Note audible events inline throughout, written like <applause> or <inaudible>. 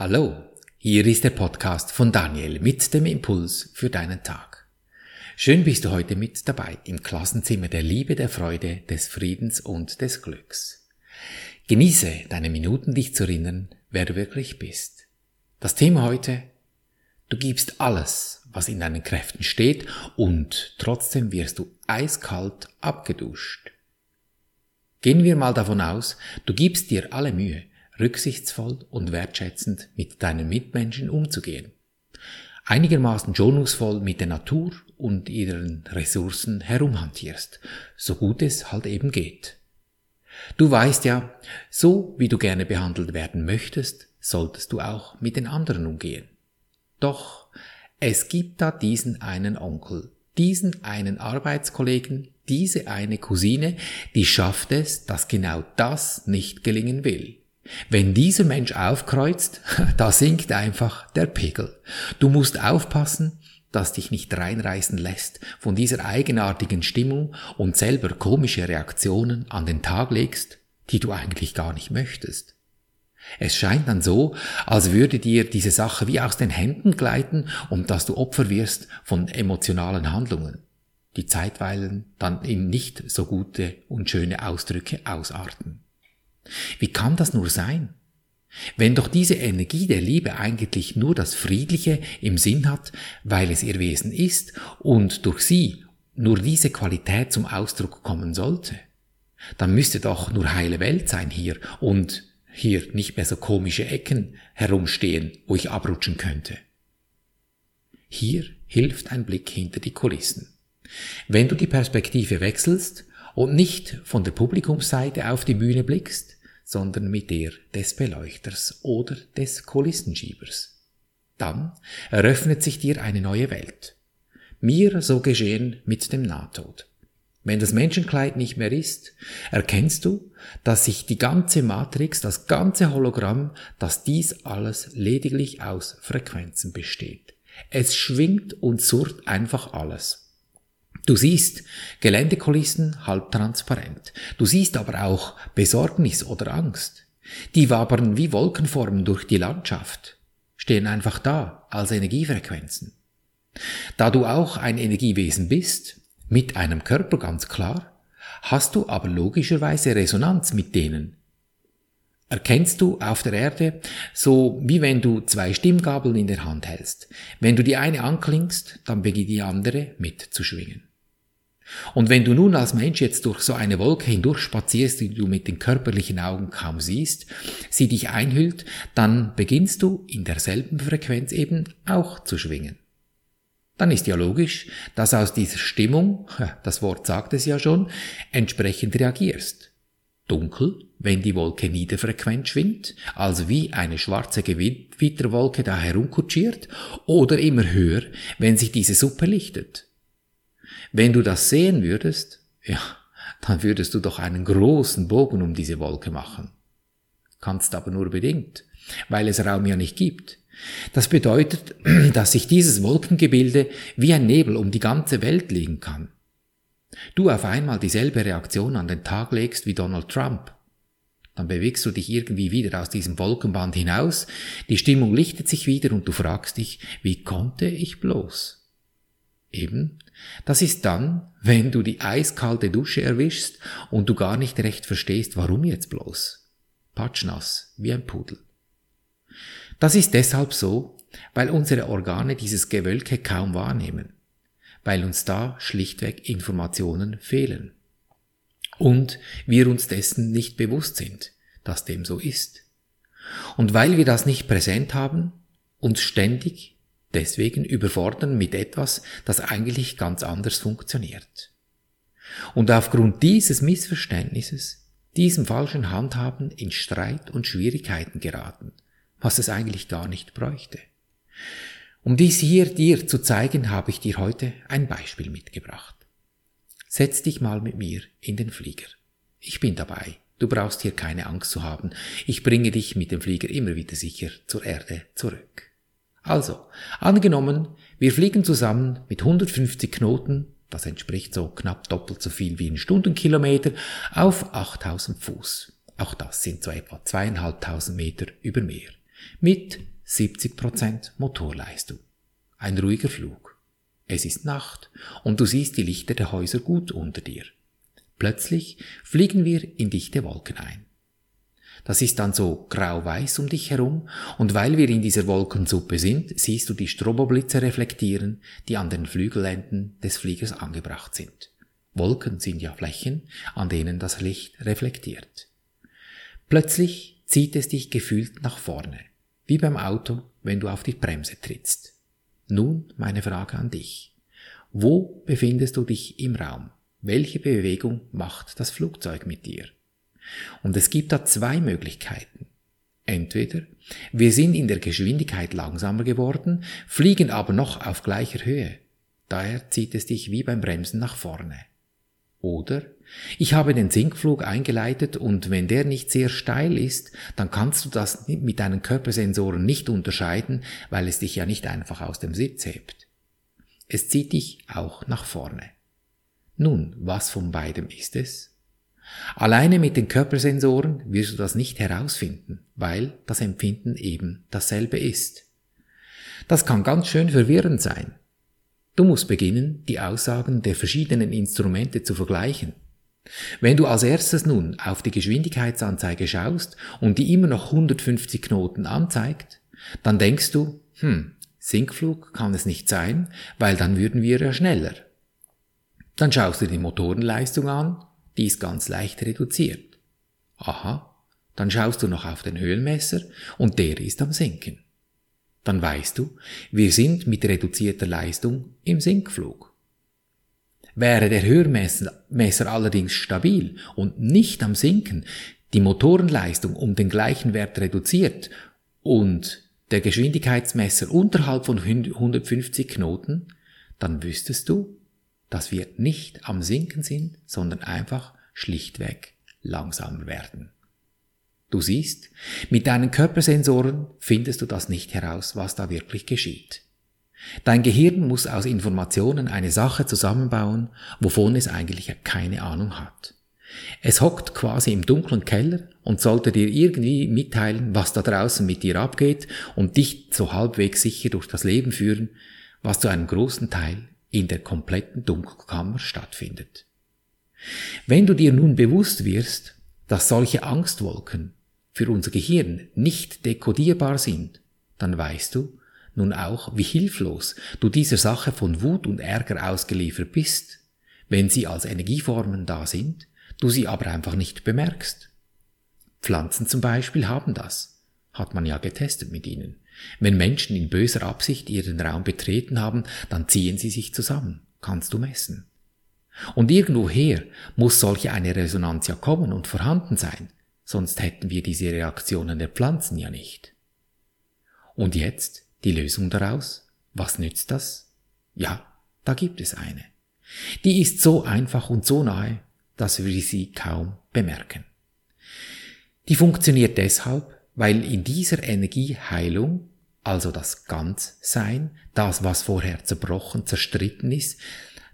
Hallo, hier ist der Podcast von Daniel mit dem Impuls für deinen Tag. Schön bist du heute mit dabei im Klassenzimmer der Liebe, der Freude, des Friedens und des Glücks. Genieße deine Minuten, dich zu erinnern, wer du wirklich bist. Das Thema heute, du gibst alles, was in deinen Kräften steht und trotzdem wirst du eiskalt abgeduscht. Gehen wir mal davon aus, du gibst dir alle Mühe, rücksichtsvoll und wertschätzend mit deinen Mitmenschen umzugehen. Einigermaßen schonungsvoll mit der Natur und ihren Ressourcen herumhantierst, so gut es halt eben geht. Du weißt ja, so wie du gerne behandelt werden möchtest, solltest du auch mit den anderen umgehen. Doch es gibt da diesen einen Onkel, diesen einen Arbeitskollegen, diese eine Cousine, die schafft es, dass genau das nicht gelingen will. Wenn dieser Mensch aufkreuzt, <laughs> da sinkt einfach der Pegel. Du musst aufpassen, dass dich nicht reinreißen lässt von dieser eigenartigen Stimmung und selber komische Reaktionen an den Tag legst, die du eigentlich gar nicht möchtest. Es scheint dann so, als würde dir diese Sache wie aus den Händen gleiten und dass du Opfer wirst von emotionalen Handlungen, die zeitweilen dann in nicht so gute und schöne Ausdrücke ausarten. Wie kann das nur sein? Wenn doch diese Energie der Liebe eigentlich nur das Friedliche im Sinn hat, weil es ihr Wesen ist und durch sie nur diese Qualität zum Ausdruck kommen sollte, dann müsste doch nur heile Welt sein hier und hier nicht mehr so komische Ecken herumstehen, wo ich abrutschen könnte. Hier hilft ein Blick hinter die Kulissen. Wenn du die Perspektive wechselst und nicht von der Publikumsseite auf die Bühne blickst, sondern mit der des Beleuchters oder des Kulissenschiebers. Dann eröffnet sich dir eine neue Welt. Mir so geschehen mit dem Nahtod. Wenn das Menschenkleid nicht mehr ist, erkennst du, dass sich die ganze Matrix, das ganze Hologramm, dass dies alles lediglich aus Frequenzen besteht. Es schwingt und surrt einfach alles. Du siehst Geländekulissen halb transparent. Du siehst aber auch Besorgnis oder Angst. Die wabern wie Wolkenformen durch die Landschaft, stehen einfach da als Energiefrequenzen. Da du auch ein Energiewesen bist, mit einem Körper ganz klar, hast du aber logischerweise Resonanz mit denen. Erkennst du auf der Erde, so wie wenn du zwei Stimmgabeln in der Hand hältst. Wenn du die eine anklingst, dann beginnt die andere mitzuschwingen. Und wenn du nun als Mensch jetzt durch so eine Wolke hindurch spazierst, die du mit den körperlichen Augen kaum siehst, sie dich einhüllt, dann beginnst du in derselben Frequenz eben auch zu schwingen. Dann ist ja logisch, dass aus dieser Stimmung, das Wort sagt es ja schon, entsprechend reagierst. Dunkel, wenn die Wolke niederfrequent schwingt, also wie eine schwarze Gewitterwolke da herumkutschiert, oder immer höher, wenn sich diese Suppe lichtet. Wenn du das sehen würdest, ja, dann würdest du doch einen großen Bogen um diese Wolke machen. Kannst aber nur bedingt, weil es Raum ja nicht gibt. Das bedeutet, <clears throat> dass sich dieses Wolkengebilde wie ein Nebel um die ganze Welt legen kann. Du auf einmal dieselbe Reaktion an den Tag legst wie Donald Trump. Dann bewegst du dich irgendwie wieder aus diesem Wolkenband hinaus, die Stimmung lichtet sich wieder und du fragst dich, wie konnte ich bloß? Eben, das ist dann, wenn du die eiskalte Dusche erwischst und du gar nicht recht verstehst, warum jetzt bloß. Patschnass, wie ein Pudel. Das ist deshalb so, weil unsere Organe dieses Gewölke kaum wahrnehmen, weil uns da schlichtweg Informationen fehlen. Und wir uns dessen nicht bewusst sind, dass dem so ist. Und weil wir das nicht präsent haben, uns ständig deswegen überfordern mit etwas, das eigentlich ganz anders funktioniert. Und aufgrund dieses Missverständnisses, diesem falschen Handhaben in Streit und Schwierigkeiten geraten, was es eigentlich gar nicht bräuchte. Um dies hier dir zu zeigen, habe ich dir heute ein Beispiel mitgebracht. Setz dich mal mit mir in den Flieger. Ich bin dabei. Du brauchst hier keine Angst zu haben. Ich bringe dich mit dem Flieger immer wieder sicher zur Erde zurück. Also, angenommen, wir fliegen zusammen mit 150 Knoten, das entspricht so knapp doppelt so viel wie ein Stundenkilometer, auf 8000 Fuß. Auch das sind so etwa zweieinhalbtausend Meter über Meer. Mit 70% Motorleistung. Ein ruhiger Flug. Es ist Nacht und du siehst die Lichter der Häuser gut unter dir. Plötzlich fliegen wir in dichte Wolken ein. Das ist dann so grau-weiß um dich herum und weil wir in dieser Wolkensuppe sind, siehst du die Stroboblitze reflektieren, die an den Flügelenden des Fliegers angebracht sind. Wolken sind ja Flächen, an denen das Licht reflektiert. Plötzlich zieht es dich gefühlt nach vorne, wie beim Auto, wenn du auf die Bremse trittst. Nun meine Frage an dich. Wo befindest du dich im Raum? Welche Bewegung macht das Flugzeug mit dir? Und es gibt da zwei Möglichkeiten. Entweder wir sind in der Geschwindigkeit langsamer geworden, fliegen aber noch auf gleicher Höhe. Daher zieht es dich wie beim Bremsen nach vorne. Oder ich habe den Sinkflug eingeleitet und wenn der nicht sehr steil ist, dann kannst du das mit deinen Körpersensoren nicht unterscheiden, weil es dich ja nicht einfach aus dem Sitz hebt. Es zieht dich auch nach vorne. Nun, was von beidem ist es? Alleine mit den Körpersensoren wirst du das nicht herausfinden, weil das Empfinden eben dasselbe ist. Das kann ganz schön verwirrend sein. Du musst beginnen, die Aussagen der verschiedenen Instrumente zu vergleichen. Wenn du als erstes nun auf die Geschwindigkeitsanzeige schaust und die immer noch 150 Knoten anzeigt, dann denkst du, hm, Sinkflug kann es nicht sein, weil dann würden wir ja schneller. Dann schaust du die Motorenleistung an die ist ganz leicht reduziert. Aha, dann schaust du noch auf den Höhenmesser und der ist am Sinken. Dann weißt du, wir sind mit reduzierter Leistung im Sinkflug. Wäre der Höhenmesser allerdings stabil und nicht am Sinken, die Motorenleistung um den gleichen Wert reduziert und der Geschwindigkeitsmesser unterhalb von 150 Knoten, dann wüsstest du, dass wir nicht am Sinken sind, sondern einfach schlichtweg langsamer werden. Du siehst, mit deinen Körpersensoren findest du das nicht heraus, was da wirklich geschieht. Dein Gehirn muss aus Informationen eine Sache zusammenbauen, wovon es eigentlich keine Ahnung hat. Es hockt quasi im dunklen Keller und sollte dir irgendwie mitteilen, was da draußen mit dir abgeht und dich so halbwegs sicher durch das Leben führen, was zu einem großen Teil in der kompletten Dunkelkammer stattfindet. Wenn du dir nun bewusst wirst, dass solche Angstwolken für unser Gehirn nicht dekodierbar sind, dann weißt du nun auch, wie hilflos du dieser Sache von Wut und Ärger ausgeliefert bist, wenn sie als Energieformen da sind, du sie aber einfach nicht bemerkst. Pflanzen zum Beispiel haben das, hat man ja getestet mit ihnen. Wenn Menschen in böser Absicht ihren Raum betreten haben, dann ziehen sie sich zusammen. Kannst du messen. Und irgendwoher muss solche eine Resonanz ja kommen und vorhanden sein, sonst hätten wir diese Reaktionen der Pflanzen ja nicht. Und jetzt die Lösung daraus? Was nützt das? Ja, da gibt es eine. Die ist so einfach und so nahe, dass wir sie kaum bemerken. Die funktioniert deshalb, weil in dieser Energie Heilung also das Ganzsein, das, was vorher zerbrochen, zerstritten ist,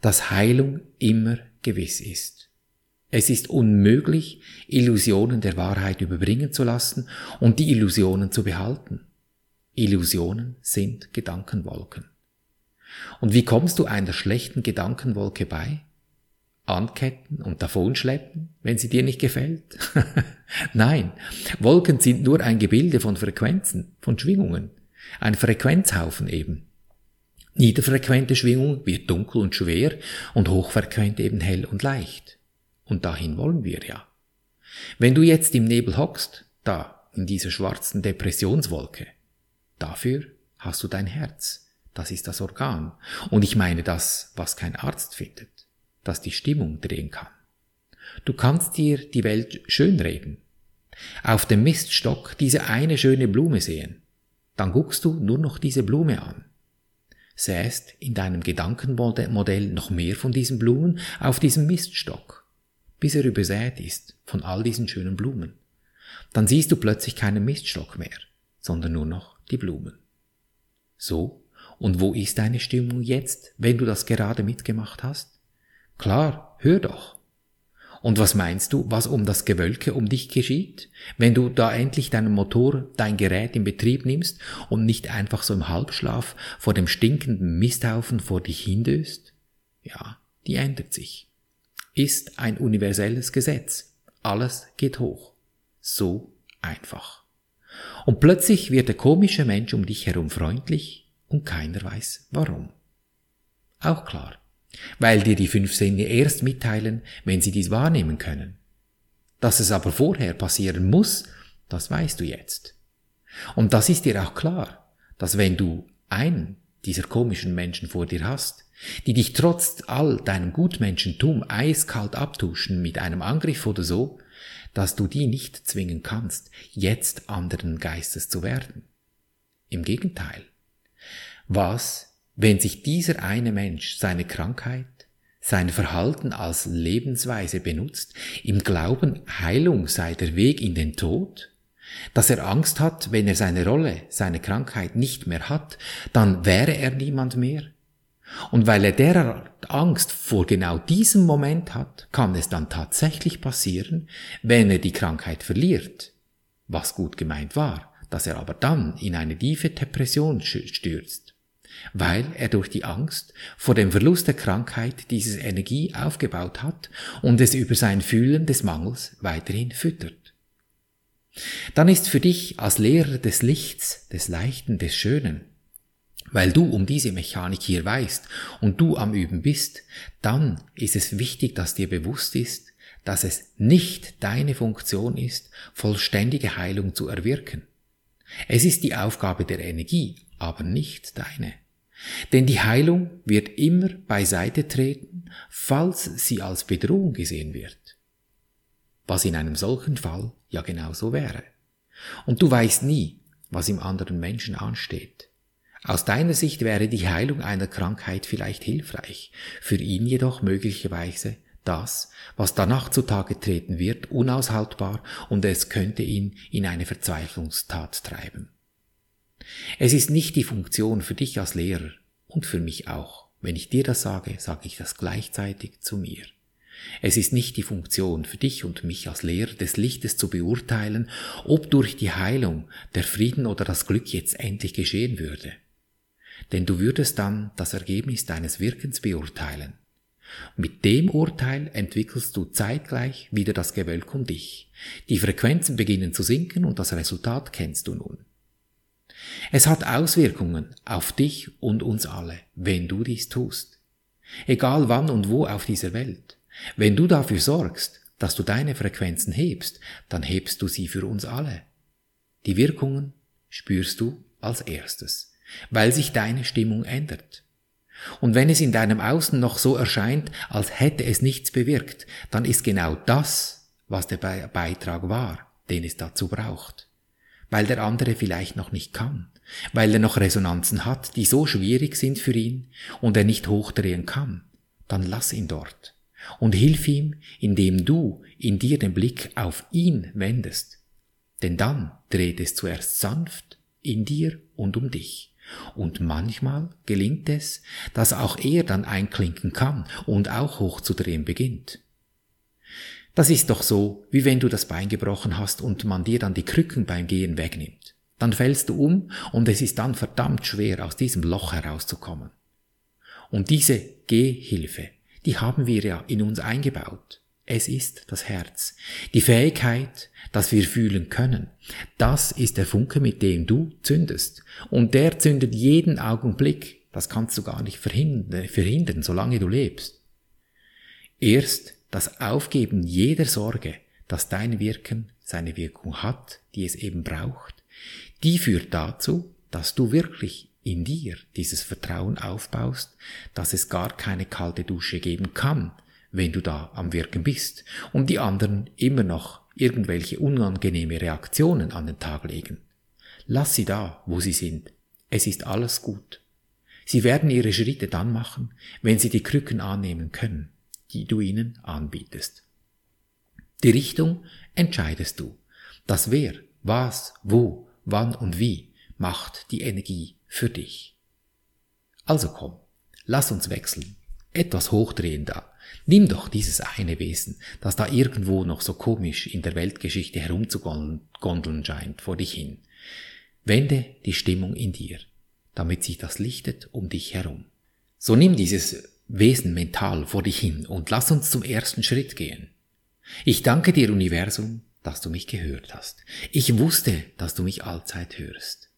dass Heilung immer gewiss ist. Es ist unmöglich, Illusionen der Wahrheit überbringen zu lassen und die Illusionen zu behalten. Illusionen sind Gedankenwolken. Und wie kommst du einer schlechten Gedankenwolke bei? Anketten und davonschleppen, wenn sie dir nicht gefällt? <laughs> Nein, Wolken sind nur ein Gebilde von Frequenzen, von Schwingungen. Ein Frequenzhaufen eben. Niederfrequente Schwingung wird dunkel und schwer und hochfrequent eben hell und leicht. Und dahin wollen wir ja. Wenn du jetzt im Nebel hockst, da, in dieser schwarzen Depressionswolke, dafür hast du dein Herz. Das ist das Organ. Und ich meine das, was kein Arzt findet, das die Stimmung drehen kann. Du kannst dir die Welt schönreden. Auf dem Miststock diese eine schöne Blume sehen. Dann guckst du nur noch diese Blume an. Säst in deinem Gedankenmodell noch mehr von diesen Blumen auf diesem Miststock, bis er übersät ist von all diesen schönen Blumen. Dann siehst du plötzlich keinen Miststock mehr, sondern nur noch die Blumen. So, und wo ist deine Stimmung jetzt, wenn du das gerade mitgemacht hast? Klar, hör doch. Und was meinst du, was um das Gewölke um dich geschieht, wenn du da endlich deinen Motor, dein Gerät in Betrieb nimmst und nicht einfach so im Halbschlaf vor dem stinkenden Misthaufen vor dich hindöst? Ja, die ändert sich. Ist ein universelles Gesetz. Alles geht hoch. So einfach. Und plötzlich wird der komische Mensch um dich herum freundlich und keiner weiß warum. Auch klar weil dir die fünf Sinne erst mitteilen, wenn sie dies wahrnehmen können. Dass es aber vorher passieren muss, das weißt du jetzt. Und das ist dir auch klar, dass wenn du einen dieser komischen Menschen vor dir hast, die dich trotz all deinem Gutmenschentum eiskalt abtuschen mit einem Angriff oder so, dass du die nicht zwingen kannst, jetzt anderen Geistes zu werden. Im Gegenteil. Was wenn sich dieser eine Mensch seine Krankheit, sein Verhalten als Lebensweise benutzt, im Glauben, Heilung sei der Weg in den Tod, dass er Angst hat, wenn er seine Rolle, seine Krankheit nicht mehr hat, dann wäre er niemand mehr. Und weil er derart Angst vor genau diesem Moment hat, kann es dann tatsächlich passieren, wenn er die Krankheit verliert, was gut gemeint war, dass er aber dann in eine tiefe Depression stürzt weil er durch die Angst vor dem Verlust der Krankheit diese Energie aufgebaut hat und es über sein Fühlen des Mangels weiterhin füttert. Dann ist für dich als Lehrer des Lichts, des Leichten, des Schönen, weil du um diese Mechanik hier weißt und du am Üben bist, dann ist es wichtig, dass dir bewusst ist, dass es nicht deine Funktion ist, vollständige Heilung zu erwirken. Es ist die Aufgabe der Energie, aber nicht deine. Denn die Heilung wird immer beiseite treten, falls sie als Bedrohung gesehen wird. Was in einem solchen Fall ja genauso wäre. Und du weißt nie, was im anderen Menschen ansteht. Aus deiner Sicht wäre die Heilung einer Krankheit vielleicht hilfreich, für ihn jedoch möglicherweise das, was danach zutage treten wird, unaushaltbar und es könnte ihn in eine Verzweiflungstat treiben. Es ist nicht die Funktion für dich als Lehrer und für mich auch. Wenn ich dir das sage, sage ich das gleichzeitig zu mir. Es ist nicht die Funktion für dich und mich als Lehrer des Lichtes zu beurteilen, ob durch die Heilung der Frieden oder das Glück jetzt endlich geschehen würde. Denn du würdest dann das Ergebnis deines Wirkens beurteilen. Mit dem Urteil entwickelst du zeitgleich wieder das Gewölk um dich. Die Frequenzen beginnen zu sinken und das Resultat kennst du nun. Es hat Auswirkungen auf dich und uns alle, wenn du dies tust. Egal wann und wo auf dieser Welt. Wenn du dafür sorgst, dass du deine Frequenzen hebst, dann hebst du sie für uns alle. Die Wirkungen spürst du als erstes, weil sich deine Stimmung ändert. Und wenn es in deinem Außen noch so erscheint, als hätte es nichts bewirkt, dann ist genau das, was der Beitrag war, den es dazu braucht weil der andere vielleicht noch nicht kann, weil er noch Resonanzen hat, die so schwierig sind für ihn und er nicht hochdrehen kann, dann lass ihn dort und hilf ihm, indem du in dir den Blick auf ihn wendest. Denn dann dreht es zuerst sanft in dir und um dich. Und manchmal gelingt es, dass auch er dann einklinken kann und auch hochzudrehen beginnt. Das ist doch so, wie wenn du das Bein gebrochen hast und man dir dann die Krücken beim Gehen wegnimmt. Dann fällst du um und es ist dann verdammt schwer, aus diesem Loch herauszukommen. Und diese Gehhilfe, die haben wir ja in uns eingebaut. Es ist das Herz. Die Fähigkeit, dass wir fühlen können. Das ist der Funke, mit dem du zündest. Und der zündet jeden Augenblick. Das kannst du gar nicht verhindern, verhindern solange du lebst. Erst das Aufgeben jeder Sorge, dass dein Wirken seine Wirkung hat, die es eben braucht, die führt dazu, dass du wirklich in dir dieses Vertrauen aufbaust, dass es gar keine kalte Dusche geben kann, wenn du da am Wirken bist und die anderen immer noch irgendwelche unangenehme Reaktionen an den Tag legen. Lass sie da, wo sie sind. Es ist alles gut. Sie werden ihre Schritte dann machen, wenn sie die Krücken annehmen können die du ihnen anbietest. Die Richtung entscheidest du. Das Wer, was, wo, wann und wie macht die Energie für dich. Also komm, lass uns wechseln. etwas hochdrehen da. Nimm doch dieses eine Wesen, das da irgendwo noch so komisch in der Weltgeschichte herumzugondeln scheint, vor dich hin. Wende die Stimmung in dir, damit sich das lichtet um dich herum. So nimm dieses Wesen mental vor dich hin und lass uns zum ersten Schritt gehen. Ich danke dir, Universum, dass du mich gehört hast. Ich wusste, dass du mich allzeit hörst.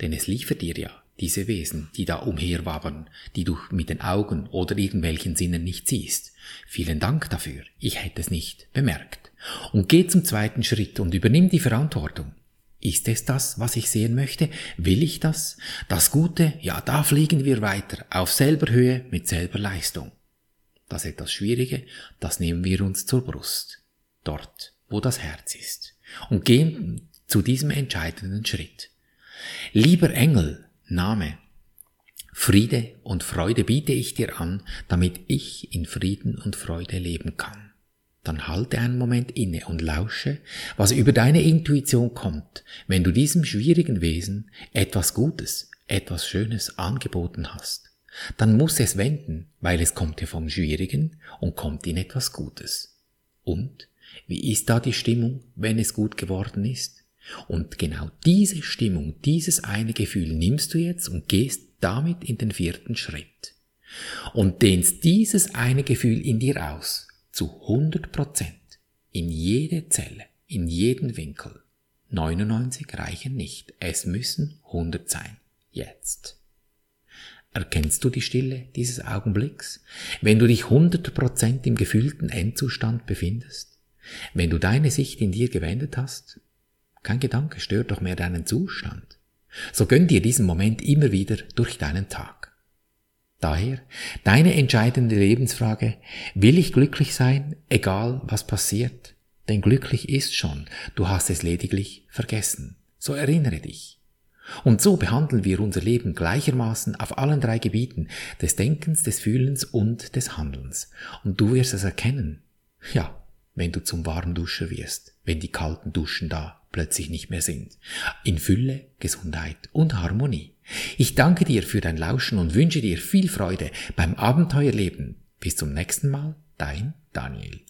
Denn es liefert dir ja diese Wesen, die da umherwabern, die du mit den Augen oder irgendwelchen Sinnen nicht siehst. Vielen Dank dafür, ich hätte es nicht bemerkt. Und geh zum zweiten Schritt und übernimm die Verantwortung. Ist es das, was ich sehen möchte? Will ich das? Das Gute? Ja, da fliegen wir weiter, auf selber Höhe mit selber Leistung. Das etwas Schwierige, das nehmen wir uns zur Brust. Dort, wo das Herz ist. Und gehen zu diesem entscheidenden Schritt. Lieber Engel, Name. Friede und Freude biete ich dir an, damit ich in Frieden und Freude leben kann. Dann halte einen Moment inne und lausche, was über deine Intuition kommt, wenn du diesem schwierigen Wesen etwas Gutes, etwas Schönes angeboten hast. Dann muss es wenden, weil es kommt ja vom Schwierigen und kommt in etwas Gutes. Und wie ist da die Stimmung, wenn es gut geworden ist? Und genau diese Stimmung, dieses eine Gefühl nimmst du jetzt und gehst damit in den vierten Schritt. Und dehnst dieses eine Gefühl in dir aus, zu 100 Prozent, in jede Zelle, in jeden Winkel. 99 reichen nicht, es müssen 100 sein. Jetzt. Erkennst du die Stille dieses Augenblicks, wenn du dich 100% im gefühlten Endzustand befindest? Wenn du deine Sicht in dir gewendet hast kein Gedanke stört doch mehr deinen Zustand. So gönn dir diesen Moment immer wieder durch deinen Tag. Daher deine entscheidende Lebensfrage, will ich glücklich sein, egal was passiert? Denn glücklich ist schon, du hast es lediglich vergessen. So erinnere dich. Und so behandeln wir unser Leben gleichermaßen auf allen drei Gebieten des Denkens, des Fühlens und des Handelns. Und du wirst es erkennen. Ja, wenn du zum Warmduscher wirst, wenn die kalten Duschen da plötzlich nicht mehr sind. In Fülle, Gesundheit und Harmonie. Ich danke dir für dein Lauschen und wünsche dir viel Freude beim Abenteuerleben. Bis zum nächsten Mal, dein Daniel.